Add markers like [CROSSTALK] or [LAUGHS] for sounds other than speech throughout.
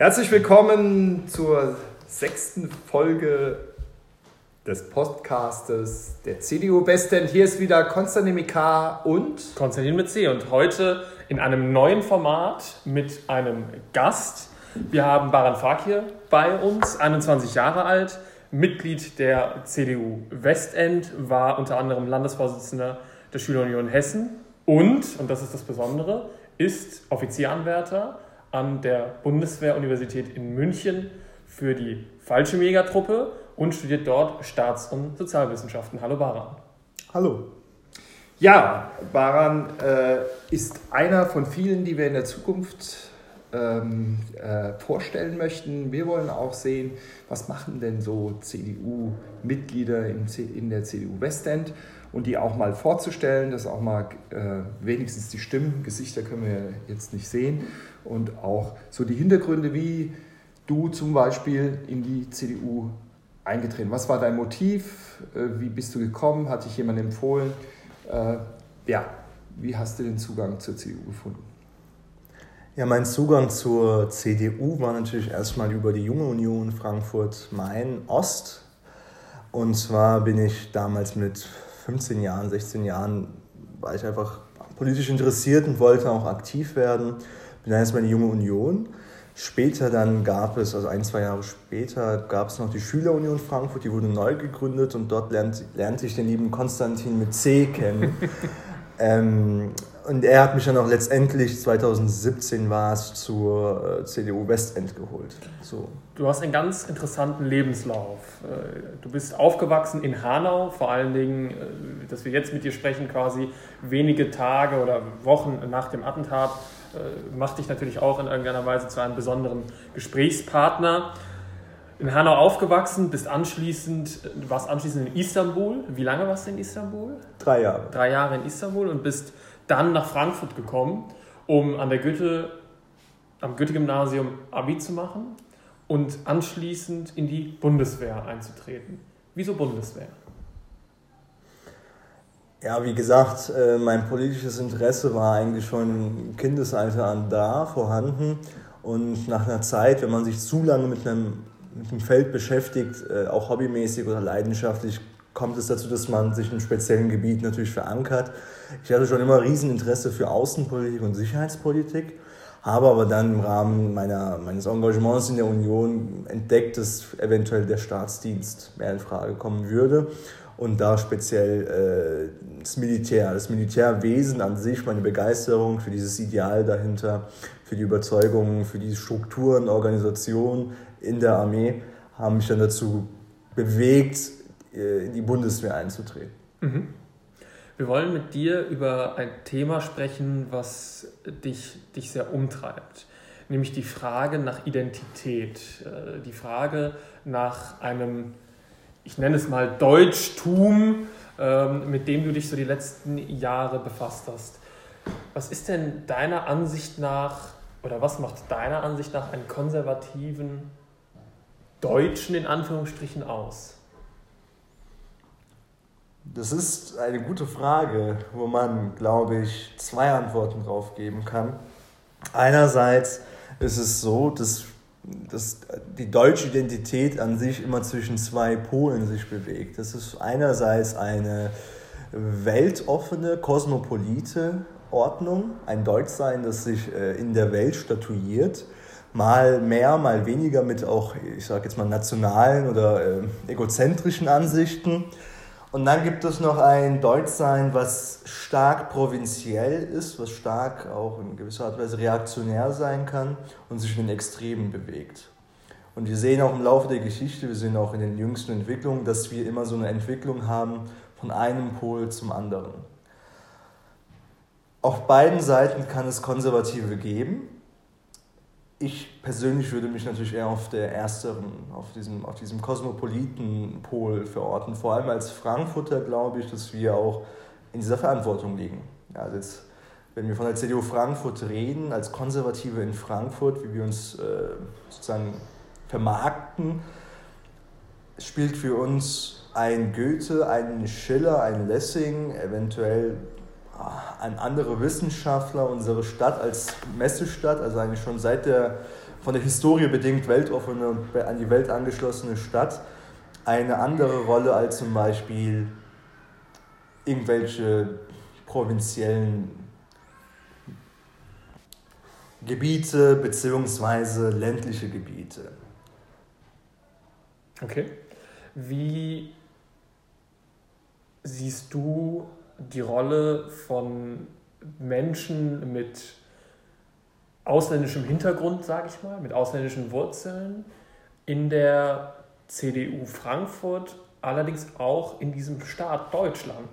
Herzlich willkommen zur sechsten Folge des Podcastes der CDU Westend. Hier ist wieder Konstantin K und Konstantin mit C. Und heute in einem neuen Format mit einem Gast. Wir haben Baran Fakir bei uns, 21 Jahre alt, Mitglied der CDU Westend, war unter anderem Landesvorsitzender der Schülerunion Hessen und, und das ist das Besondere, ist Offizieranwärter an der Bundeswehruniversität in München für die falsche Megatruppe und studiert dort Staats- und Sozialwissenschaften. Hallo Baran. Hallo. Ja, Baran äh, ist einer von vielen, die wir in der Zukunft ähm, äh, vorstellen möchten. Wir wollen auch sehen, was machen denn so CDU-Mitglieder in, in der CDU Westend und die auch mal vorzustellen, dass auch mal äh, wenigstens die Stimmen, Gesichter können wir jetzt nicht sehen und auch so die Hintergründe, wie du zum Beispiel in die CDU eingetreten. Was war dein Motiv? Äh, wie bist du gekommen? Hat dich jemand empfohlen? Äh, ja, wie hast du den Zugang zur CDU gefunden? Ja, mein Zugang zur CDU war natürlich erstmal über die Junge Union Frankfurt-Main-Ost. Und zwar bin ich damals mit 15 Jahren, 16 Jahren, war ich einfach politisch interessiert und wollte auch aktiv werden. Bin dann erstmal in die Junge Union. Später dann gab es, also ein, zwei Jahre später, gab es noch die Schülerunion Frankfurt, die wurde neu gegründet und dort lernte, lernte ich den lieben Konstantin mit C kennen. [LAUGHS] ähm, und er hat mich dann auch letztendlich, 2017 war es, zur äh, CDU Westend geholt. So. Du hast einen ganz interessanten Lebenslauf. Äh, du bist aufgewachsen in Hanau, vor allen Dingen, äh, dass wir jetzt mit dir sprechen, quasi wenige Tage oder Wochen nach dem Attentat, macht dich natürlich auch in irgendeiner Weise zu einem besonderen Gesprächspartner. In Hanau aufgewachsen, bist anschließend, warst anschließend in Istanbul. Wie lange warst du in Istanbul? Drei Jahre. Drei Jahre in Istanbul und bist dann nach Frankfurt gekommen, um an der Goethe, am Goethe-Gymnasium Abi zu machen und anschließend in die Bundeswehr einzutreten. Wieso Bundeswehr? Ja, wie gesagt, äh, mein politisches Interesse war eigentlich schon im Kindesalter an da, vorhanden. Und nach einer Zeit, wenn man sich zu lange mit einem, mit einem Feld beschäftigt, äh, auch hobbymäßig oder leidenschaftlich, kommt es dazu, dass man sich in einem speziellen Gebiet natürlich verankert. Ich hatte schon immer Rieseninteresse für Außenpolitik und Sicherheitspolitik, habe aber dann im Rahmen meiner, meines Engagements in der Union entdeckt, dass eventuell der Staatsdienst mehr in Frage kommen würde und da speziell äh, das Militär, das Militärwesen an sich, meine Begeisterung für dieses Ideal dahinter, für die Überzeugungen, für die Strukturen, Organisation in der Armee, haben mich dann dazu bewegt, äh, in die Bundeswehr einzutreten. Mhm. Wir wollen mit dir über ein Thema sprechen, was dich, dich sehr umtreibt, nämlich die Frage nach Identität, äh, die Frage nach einem, ich nenne es mal Deutschtum, ähm, mit dem du dich so die letzten Jahre befasst hast. Was ist denn deiner Ansicht nach, oder was macht deiner Ansicht nach einen konservativen Deutschen in Anführungsstrichen aus? Das ist eine gute Frage, wo man, glaube ich, zwei Antworten drauf geben kann. Einerseits ist es so, dass, dass die deutsche Identität an sich immer zwischen zwei Polen sich bewegt. Das ist einerseits eine weltoffene, kosmopolite Ordnung, ein Deutschsein, das sich äh, in der Welt statuiert, mal mehr, mal weniger mit auch, ich sage jetzt mal, nationalen oder äh, egozentrischen Ansichten und dann gibt es noch ein Deutschsein, was stark provinziell ist, was stark auch in gewisser Art und Weise reaktionär sein kann und sich in den Extremen bewegt. Und wir sehen auch im Laufe der Geschichte, wir sehen auch in den jüngsten Entwicklungen, dass wir immer so eine Entwicklung haben von einem Pol zum anderen. Auf beiden Seiten kann es Konservative geben, ich persönlich würde mich natürlich eher auf der ersteren, auf diesem, auf diesem kosmopoliten Pol verorten. Vor allem als Frankfurter glaube ich, dass wir auch in dieser Verantwortung liegen. Also jetzt, wenn wir von der CDU Frankfurt reden, als Konservative in Frankfurt, wie wir uns äh, sozusagen vermarkten, spielt für uns ein Goethe, ein Schiller, ein Lessing, eventuell an andere Wissenschaftler unsere Stadt als Messestadt, also eigentlich schon seit der von der Historie bedingt weltoffene und an die Welt angeschlossene Stadt eine andere Rolle als zum Beispiel irgendwelche provinziellen Gebiete bzw. ländliche Gebiete. Okay. Wie siehst du die Rolle von Menschen mit ausländischem Hintergrund, sage ich mal, mit ausländischen Wurzeln in der CDU Frankfurt, allerdings auch in diesem Staat Deutschland?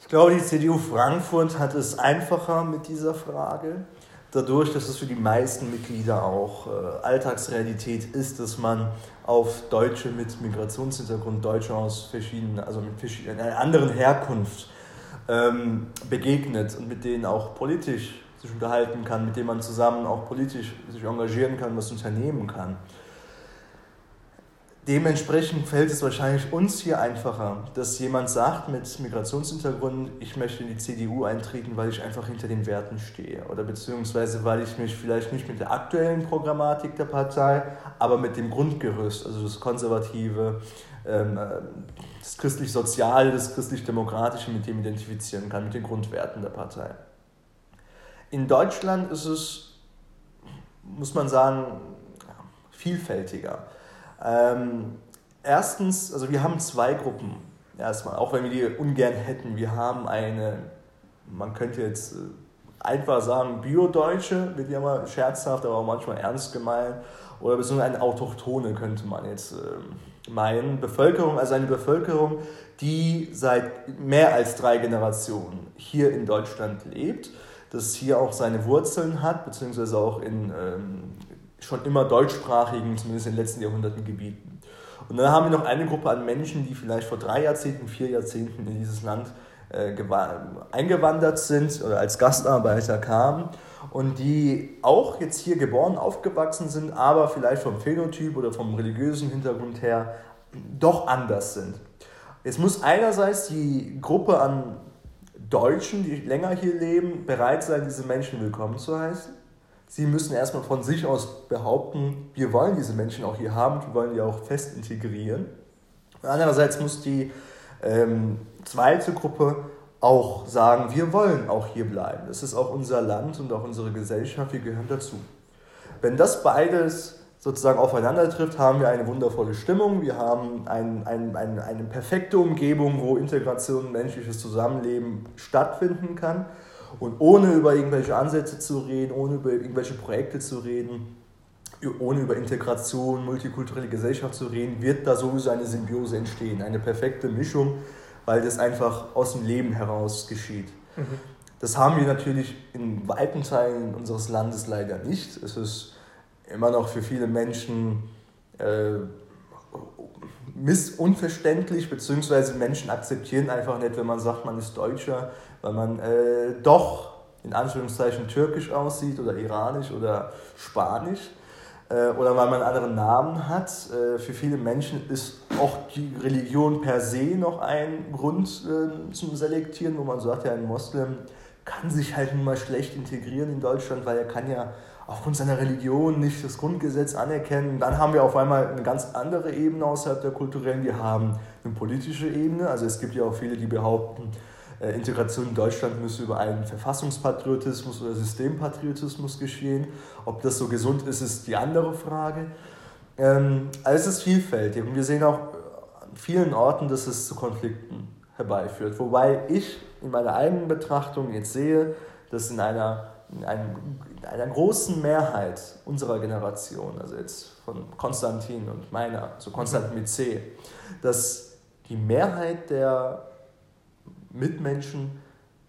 Ich glaube, die CDU Frankfurt hat es einfacher mit dieser Frage. Dadurch, dass es für die meisten Mitglieder auch äh, Alltagsrealität ist, dass man auf Deutsche mit Migrationshintergrund, Deutsche aus verschiedenen, also mit verschiedenen, einer anderen Herkunft ähm, begegnet und mit denen auch politisch sich unterhalten kann, mit denen man zusammen auch politisch sich engagieren kann, was unternehmen kann. Dementsprechend fällt es wahrscheinlich uns hier einfacher, dass jemand sagt mit Migrationshintergrund, ich möchte in die CDU eintreten, weil ich einfach hinter den Werten stehe. Oder beziehungsweise weil ich mich vielleicht nicht mit der aktuellen Programmatik der Partei, aber mit dem Grundgerüst, also das Konservative, ähm, das christlich-soziale, das christlich-demokratische, mit dem identifizieren kann, mit den Grundwerten der Partei. In Deutschland ist es, muss man sagen, vielfältiger. Ähm, erstens, also wir haben zwei Gruppen. Erstmal, auch wenn wir die ungern hätten. Wir haben eine, man könnte jetzt äh, einfach sagen, Bio-Deutsche, wird ja mal scherzhaft, aber auch manchmal ernst gemeint. Oder beziehungsweise eine Autochtone könnte man jetzt äh, meinen. Bevölkerung, also eine Bevölkerung, die seit mehr als drei Generationen hier in Deutschland lebt, das hier auch seine Wurzeln hat, beziehungsweise auch in ähm, schon immer deutschsprachigen, zumindest in den letzten Jahrhunderten, Gebieten. Und dann haben wir noch eine Gruppe an Menschen, die vielleicht vor drei Jahrzehnten, vier Jahrzehnten in dieses Land äh, eingewandert sind oder als Gastarbeiter kamen und die auch jetzt hier geboren, aufgewachsen sind, aber vielleicht vom Phänotyp oder vom religiösen Hintergrund her doch anders sind. Jetzt muss einerseits die Gruppe an Deutschen, die länger hier leben, bereit sein, diese Menschen willkommen zu heißen. Sie müssen erstmal von sich aus behaupten, wir wollen diese Menschen auch hier haben, wir wollen die auch fest integrieren. Andererseits muss die ähm, zweite Gruppe auch sagen, wir wollen auch hier bleiben. Das ist auch unser Land und auch unsere Gesellschaft, wir gehören dazu. Wenn das beides sozusagen aufeinander trifft, haben wir eine wundervolle Stimmung, wir haben ein, ein, ein, eine perfekte Umgebung, wo Integration, menschliches Zusammenleben stattfinden kann. Und ohne über irgendwelche Ansätze zu reden, ohne über irgendwelche Projekte zu reden, ohne über Integration, multikulturelle Gesellschaft zu reden, wird da sowieso eine Symbiose entstehen, eine perfekte Mischung, weil das einfach aus dem Leben heraus geschieht. Mhm. Das haben wir natürlich in weiten Teilen unseres Landes leider nicht. Es ist immer noch für viele Menschen äh, missunverständlich, beziehungsweise Menschen akzeptieren einfach nicht, wenn man sagt, man ist Deutscher, weil man äh, doch in Anführungszeichen türkisch aussieht oder iranisch oder spanisch äh, oder weil man einen anderen Namen hat. Äh, für viele Menschen ist auch die Religion per se noch ein Grund äh, zum Selektieren, wo man sagt, ja, ein Moslem kann sich halt nun mal schlecht integrieren in Deutschland, weil er kann ja aufgrund seiner Religion nicht das Grundgesetz anerkennen. Dann haben wir auf einmal eine ganz andere Ebene außerhalb der kulturellen. Wir haben eine politische Ebene. Also es gibt ja auch viele, die behaupten, Integration in Deutschland müsse über einen Verfassungspatriotismus oder Systempatriotismus geschehen. Ob das so gesund ist, ist die andere Frage. Ähm, also es ist vielfältig und wir sehen auch an vielen Orten, dass es zu Konflikten herbeiführt. Wobei ich in meiner eigenen Betrachtung jetzt sehe, dass in einer in, einem, in einer großen Mehrheit unserer Generation, also jetzt von Konstantin und meiner, so Konstantin mit C, dass die Mehrheit der Mitmenschen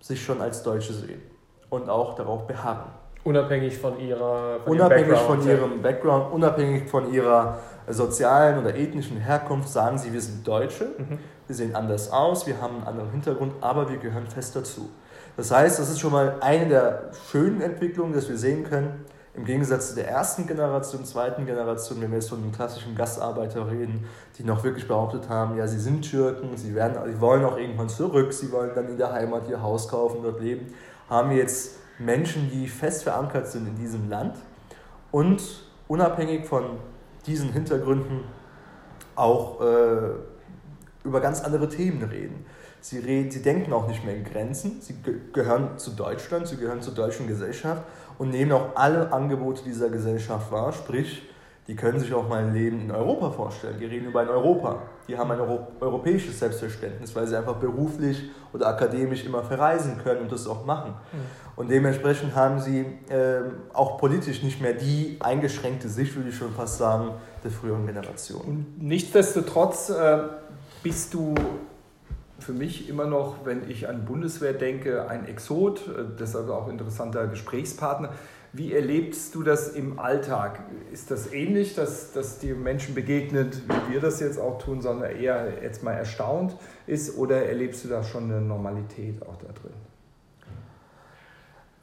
sich schon als Deutsche sehen und auch darauf beharren. Unabhängig von ihrer von unabhängig von ihrem Background, unabhängig von ihrer sozialen oder ethnischen Herkunft, sagen sie, wir sind Deutsche, mhm. wir sehen anders aus, wir haben einen anderen Hintergrund, aber wir gehören fest dazu. Das heißt, das ist schon mal eine der schönen Entwicklungen, dass wir sehen können, im Gegensatz zu der ersten Generation, zweiten Generation, wenn wir jetzt von den klassischen Gastarbeiter reden, die noch wirklich behauptet haben, ja, sie sind Türken, sie, werden, sie wollen auch irgendwann zurück, sie wollen dann in der Heimat ihr Haus kaufen, dort leben, haben wir jetzt Menschen, die fest verankert sind in diesem Land und unabhängig von diesen Hintergründen auch äh, über ganz andere Themen reden. Sie, reden, sie denken auch nicht mehr in Grenzen, sie ge gehören zu Deutschland, sie gehören zur deutschen Gesellschaft und nehmen auch alle Angebote dieser Gesellschaft wahr, sprich, die können sich auch mal ein Leben in Europa vorstellen. Die reden über ein Europa. Die haben ein Euro europäisches Selbstverständnis, weil sie einfach beruflich oder akademisch immer verreisen können und das auch machen. Mhm. Und dementsprechend haben sie äh, auch politisch nicht mehr die eingeschränkte Sicht, würde ich schon fast sagen, der früheren Generation. Und nichtsdestotrotz äh, bist du für mich immer noch, wenn ich an Bundeswehr denke, ein Exot, äh, deshalb auch interessanter Gesprächspartner. Wie erlebst du das im Alltag? Ist das ähnlich, dass, dass dir Menschen begegnet, wie wir das jetzt auch tun, sondern eher jetzt mal erstaunt ist? Oder erlebst du da schon eine Normalität auch da drin?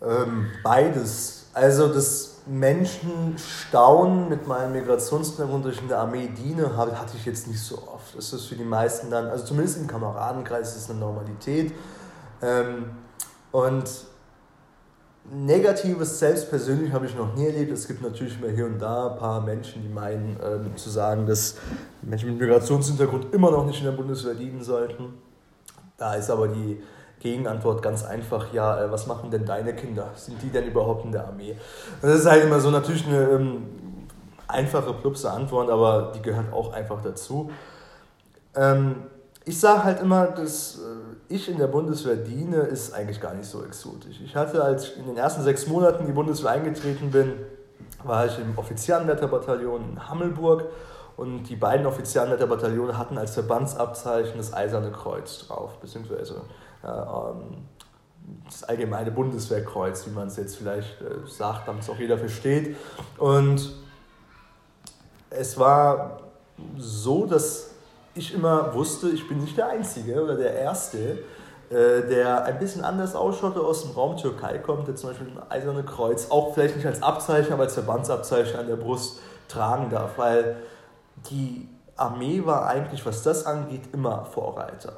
Ähm, beides. Also das Menschenstaunen mit meinem Migrationshintergrund durch in der Armee diene, hatte ich jetzt nicht so oft. Das ist für die meisten dann, also zumindest im Kameradenkreis ist es eine Normalität. Ähm, und Negatives selbst persönlich habe ich noch nie erlebt. Es gibt natürlich immer hier und da ein paar Menschen, die meinen ähm, zu sagen, dass Menschen mit Migrationshintergrund immer noch nicht in der Bundeswehr dienen sollten. Da ist aber die Gegenantwort ganz einfach, ja, äh, was machen denn deine Kinder? Sind die denn überhaupt in der Armee? Das ist halt immer so natürlich eine ähm, einfache, plupse Antwort, aber die gehört auch einfach dazu. Ähm, ich sage halt immer, dass äh, ich in der Bundeswehr diene, ist eigentlich gar nicht so exotisch. Ich hatte, als ich in den ersten sechs Monaten in die Bundeswehr eingetreten bin, war ich im Offizierenwetterbataillon in Hammelburg und die beiden Offizierenwetterbataillone hatten als Verbandsabzeichen das Eiserne Kreuz drauf, beziehungsweise das allgemeine Bundeswehrkreuz, wie man es jetzt vielleicht äh, sagt, damit es auch jeder versteht. Und es war so, dass ich immer wusste, ich bin nicht der Einzige oder der Erste, äh, der ein bisschen anders ausschaut, der aus dem Raum Türkei kommt, der zum Beispiel ein eiserne Kreuz auch vielleicht nicht als Abzeichen, aber als Verbandsabzeichen an der Brust tragen darf, weil die Armee war eigentlich, was das angeht, immer Vorreiter.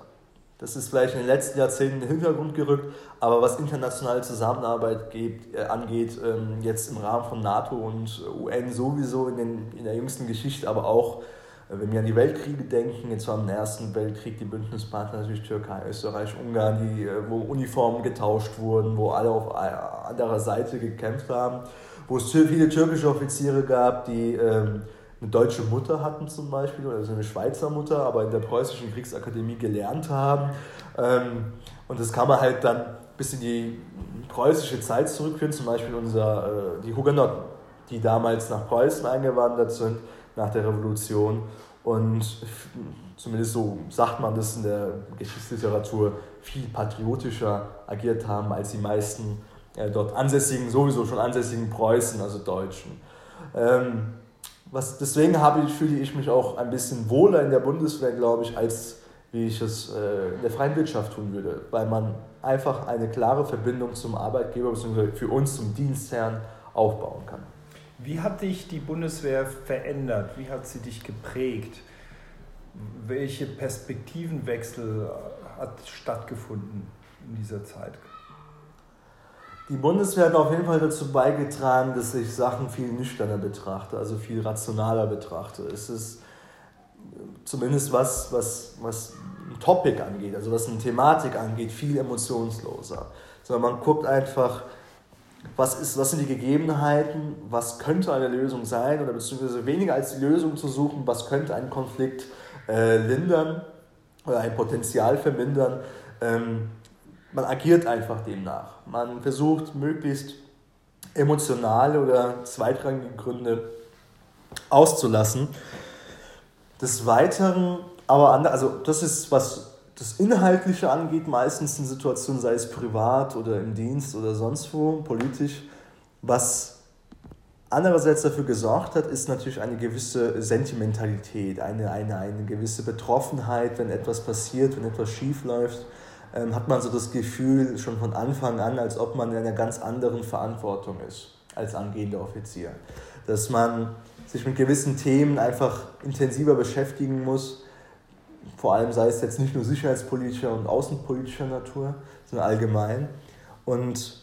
Das ist vielleicht in den letzten Jahrzehnten in den Hintergrund gerückt, aber was internationale Zusammenarbeit geht, äh, angeht, ähm, jetzt im Rahmen von NATO und UN sowieso in, den, in der jüngsten Geschichte, aber auch wenn wir an die Weltkriege denken, jetzt war im Ersten Weltkrieg die Bündnispartner natürlich Türkei, Österreich, Ungarn, die, äh, wo Uniformen getauscht wurden, wo alle auf anderer Seite gekämpft haben, wo es viele türkische Offiziere gab, die ähm, eine deutsche Mutter hatten zum Beispiel, oder also eine Schweizer Mutter, aber in der preußischen Kriegsakademie gelernt haben. Ähm, und das kann man halt dann bis in die preußische Zeit zurückführen, zum Beispiel unser, äh, die Hugenotten, die damals nach Preußen eingewandert sind nach der Revolution und zumindest so sagt man das in der Geschichtsliteratur, viel patriotischer agiert haben als die meisten äh, dort ansässigen, sowieso schon ansässigen Preußen, also Deutschen. Ähm, was, deswegen habe ich, fühle ich mich auch ein bisschen wohler in der Bundeswehr, glaube ich, als wie ich es äh, in der freien Wirtschaft tun würde, weil man einfach eine klare Verbindung zum Arbeitgeber bzw. für uns zum Dienstherrn aufbauen kann. Wie hat dich die Bundeswehr verändert? Wie hat sie dich geprägt? Welche Perspektivenwechsel hat stattgefunden in dieser Zeit? Die Bundeswehr hat auf jeden Fall dazu beigetragen, dass ich Sachen viel nüchterner betrachte, also viel rationaler betrachte. Es ist zumindest was, was, was ein Topic angeht, also was eine Thematik angeht, viel emotionsloser. Sondern man guckt einfach, was, ist, was sind die Gegebenheiten, was könnte eine Lösung sein oder beziehungsweise weniger als die Lösung zu suchen, was könnte einen Konflikt äh, lindern oder ein Potenzial vermindern. Ähm, man agiert einfach demnach. Man versucht möglichst emotionale oder zweitrangige Gründe auszulassen. Des Weiteren, aber also das ist was das Inhaltliche angeht, meistens in Situationen, sei es privat oder im Dienst oder sonst wo, politisch, was andererseits dafür gesorgt hat, ist natürlich eine gewisse Sentimentalität, eine, eine, eine gewisse Betroffenheit, wenn etwas passiert, wenn etwas schief läuft, ähm, hat man so das Gefühl schon von Anfang an, als ob man in einer ganz anderen Verantwortung ist als angehender Offizier. Dass man sich mit gewissen Themen einfach intensiver beschäftigen muss, vor allem sei es jetzt nicht nur sicherheitspolitischer und außenpolitischer Natur, sondern allgemein. Und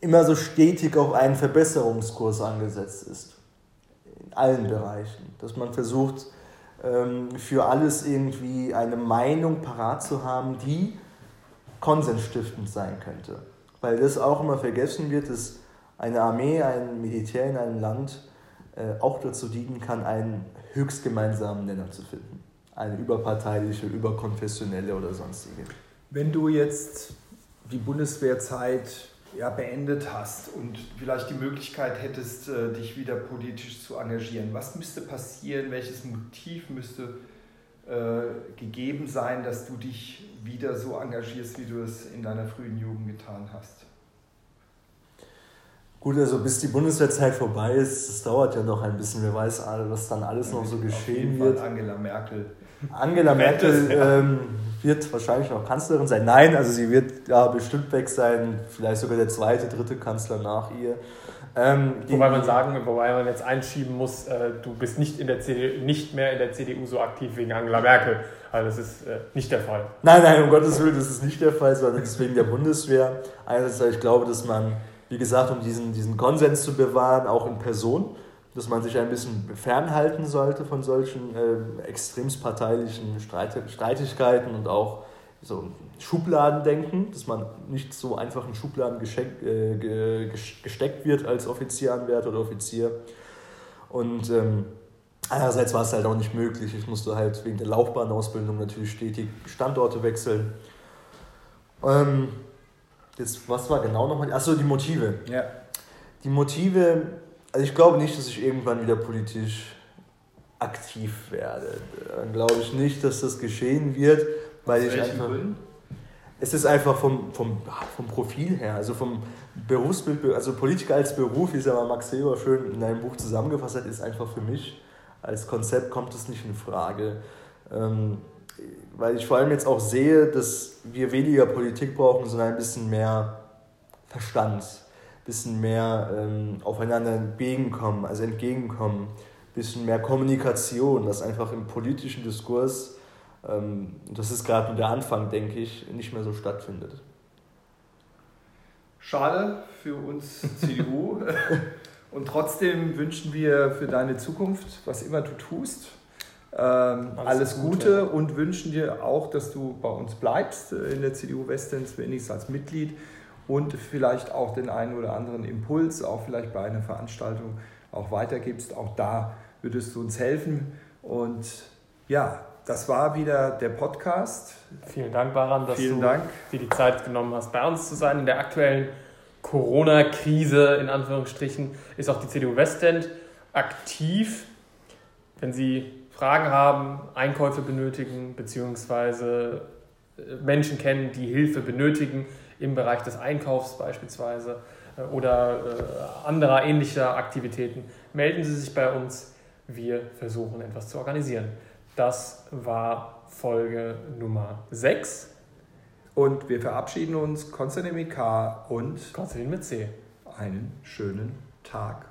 immer so stetig auf einen Verbesserungskurs angesetzt ist. In allen Bereichen. Dass man versucht, für alles irgendwie eine Meinung parat zu haben, die konsensstiftend sein könnte. Weil das auch immer vergessen wird, dass eine Armee, ein Militär in einem Land äh, auch dazu dienen kann, einen höchst gemeinsamen Nenner zu finden. Eine überparteiliche, überkonfessionelle oder sonstige. Wenn du jetzt die Bundeswehrzeit ja, beendet hast und vielleicht die Möglichkeit hättest, äh, dich wieder politisch zu engagieren, was müsste passieren, welches Motiv müsste äh, gegeben sein, dass du dich wieder so engagierst, wie du es in deiner frühen Jugend getan hast? Gut, also bis die Bundeswehrzeit vorbei ist, das dauert ja noch ein bisschen. Wer weiß, was dann alles noch so geschehen wird. Angela Merkel. Angela Merkel ähm, wird wahrscheinlich noch Kanzlerin sein. Nein, also sie wird ja bestimmt weg sein, vielleicht sogar der zweite, dritte Kanzler nach ihr. Ähm, wobei man sagen, wobei man jetzt einschieben muss, äh, du bist nicht, in der CDU, nicht mehr in der CDU so aktiv wegen Angela Merkel. Also das ist äh, nicht der Fall. Nein, nein, um Gottes Willen, das ist nicht der Fall, sondern deswegen der Bundeswehr. Einerseits, ich glaube, dass man, wie gesagt, um diesen, diesen Konsens zu bewahren, auch in Person, dass man sich ein bisschen fernhalten sollte von solchen äh, extremsparteilichen Streit Streitigkeiten und auch so Schubladendenken, dass man nicht so einfach in Schubladen gesteckt, äh, gesteckt wird als Offizieranwärter oder Offizier. Und ähm, einerseits war es halt auch nicht möglich. Ich musste halt wegen der Laufbahnausbildung natürlich stetig Standorte wechseln. Ähm, jetzt, was war genau nochmal? Achso, die Motive. Ja. Die Motive, also ich glaube nicht, dass ich irgendwann wieder politisch aktiv werde. Dann glaube ich nicht, dass das geschehen wird weil ich einfach. Gründen? Es ist einfach vom, vom, vom Profil her, also vom Berufsbild, also Politiker als Beruf, wie es ja Max Weber schön in einem Buch zusammengefasst hat, ist einfach für mich als Konzept kommt es nicht in Frage. Ähm, weil ich vor allem jetzt auch sehe, dass wir weniger Politik brauchen, sondern ein bisschen mehr Verstand, bisschen mehr ähm, aufeinander entgegenkommen, also entgegenkommen, ein bisschen mehr Kommunikation, dass einfach im politischen Diskurs ähm, das ist gerade der Anfang, denke ich, nicht mehr so stattfindet. Schade für uns [LAUGHS] CDU. Und trotzdem wünschen wir für deine Zukunft, was immer du tust, ähm, alles, alles Gute, Gute und wünschen dir auch, dass du bei uns bleibst äh, in der CDU Westens, wenigstens als Mitglied und vielleicht auch den einen oder anderen Impuls, auch vielleicht bei einer Veranstaltung auch weitergibst. Auch da würdest du uns helfen. Und ja, das war wieder der Podcast. Vielen Dank, Baran, dass Vielen du Dank. dir die Zeit genommen hast, bei uns zu sein. In der aktuellen Corona-Krise, in Anführungsstrichen, ist auch die CDU Westend aktiv. Wenn Sie Fragen haben, Einkäufe benötigen, beziehungsweise äh, Menschen kennen, die Hilfe benötigen im Bereich des Einkaufs beispielsweise äh, oder äh, anderer ähnlicher Aktivitäten, melden Sie sich bei uns. Wir versuchen etwas zu organisieren. Das war Folge Nummer 6. Und wir verabschieden uns. Konstantin mit K und Konstantin mit C. Einen schönen Tag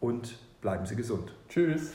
und bleiben Sie gesund. Tschüss.